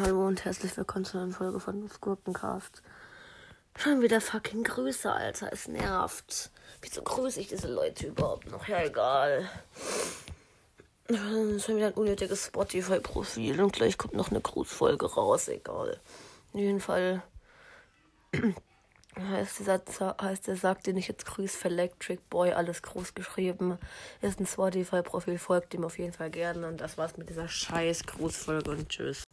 Hallo und herzlich willkommen zu einer Folge von Gurkencast. Schon wieder fucking Grüße, Alter. Es nervt. Wieso grüße ich diese Leute überhaupt noch? Ja, egal. Das ist schon wieder ein unnötiges Spotify-Profil und gleich kommt noch eine Grußfolge raus. Egal. In jedem Fall heißt dieser heißt der Sack, den ich jetzt grüße, für Electric Boy, alles groß geschrieben. Ist ein Spotify-Profil, folgt ihm auf jeden Fall gerne. Und das war's mit dieser scheiß Grußfolge und tschüss.